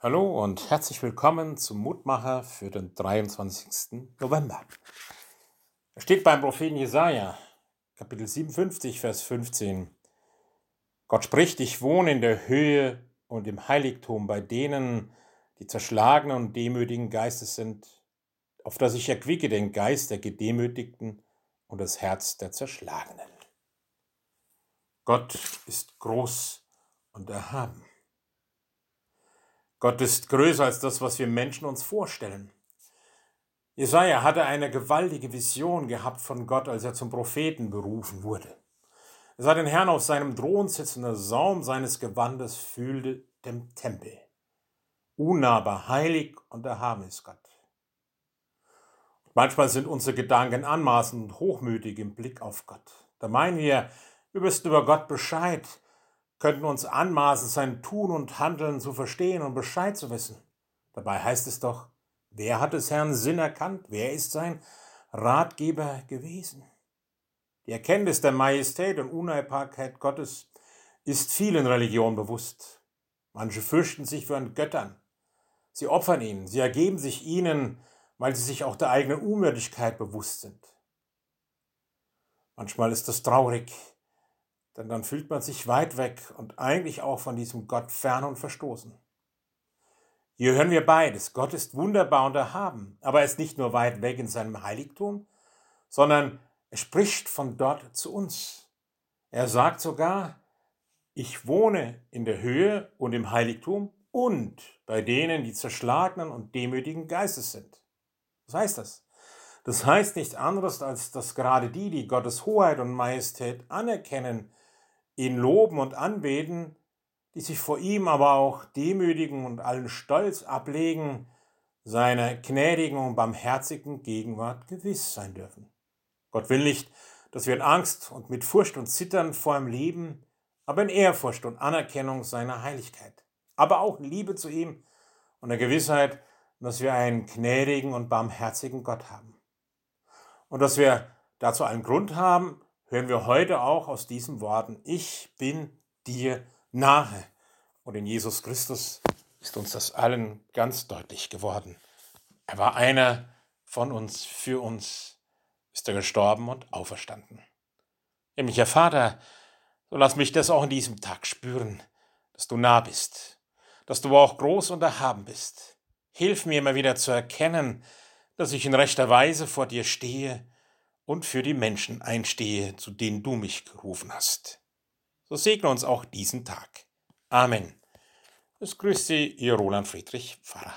Hallo und herzlich willkommen zum Mutmacher für den 23. November. Es steht beim Propheten Jesaja, Kapitel 57, Vers 15. Gott spricht, ich wohne in der Höhe und im Heiligtum bei denen, die zerschlagenen und demütigen Geistes sind, auf dass ich erquicke den Geist der Gedemütigten und das Herz der Zerschlagenen. Gott ist groß und erhaben. Gott ist größer als das, was wir Menschen uns vorstellen. Jesaja hatte eine gewaltige Vision gehabt von Gott, als er zum Propheten berufen wurde. Er sah den Herrn auf seinem Thron sitzen, der Saum seines Gewandes fühlte dem Tempel. Unnahbar, heilig und erhaben ist Gott. Manchmal sind unsere Gedanken anmaßend und hochmütig im Blick auf Gott. Da meinen wir, wir wüssten über Gott Bescheid, könnten uns anmaßen, sein Tun und Handeln zu verstehen und Bescheid zu wissen. Dabei heißt es doch, wer hat des Herrn Sinn erkannt? Wer ist sein Ratgeber gewesen? Die Erkenntnis der Majestät und Unheilbarkeit Gottes ist vielen Religionen bewusst. Manche fürchten sich für einen Göttern. Sie opfern ihnen, sie ergeben sich ihnen, weil sie sich auch der eigenen Unwürdigkeit bewusst sind. Manchmal ist das traurig, denn dann fühlt man sich weit weg und eigentlich auch von diesem Gott fern und verstoßen. Hier hören wir beides. Gott ist wunderbar und erhaben, aber er ist nicht nur weit weg in seinem Heiligtum, sondern er spricht von dort zu uns. Er sagt sogar, ich wohne in der Höhe und im Heiligtum und bei denen, die zerschlagenen und demütigen Geistes sind. Was heißt das? Das heißt nichts anderes, als dass gerade die, die Gottes Hoheit und Majestät anerkennen, ihn loben und anbeten, die sich vor ihm aber auch demütigen und allen Stolz ablegen, seiner gnädigen und barmherzigen Gegenwart gewiss sein dürfen. Gott will nicht, dass wir in Angst und mit Furcht und Zittern vor ihm leben, aber in Ehrfurcht und Anerkennung seiner Heiligkeit, aber auch Liebe zu ihm und der Gewissheit, dass wir einen gnädigen und barmherzigen Gott haben. Und dass wir dazu einen Grund haben, hören wir heute auch aus diesen Worten, ich bin dir nahe. Und in Jesus Christus ist uns das allen ganz deutlich geworden. Er war einer von uns, für uns ist er gestorben und auferstanden. Himmlischer Vater, so lass mich das auch in diesem Tag spüren, dass du nah bist, dass du auch groß und erhaben bist. Hilf mir immer wieder zu erkennen, dass ich in rechter Weise vor dir stehe und für die Menschen einstehe, zu denen du mich gerufen hast. So segne uns auch diesen Tag. Amen. Es grüßt Sie, Ihr Roland Friedrich Pfarrer.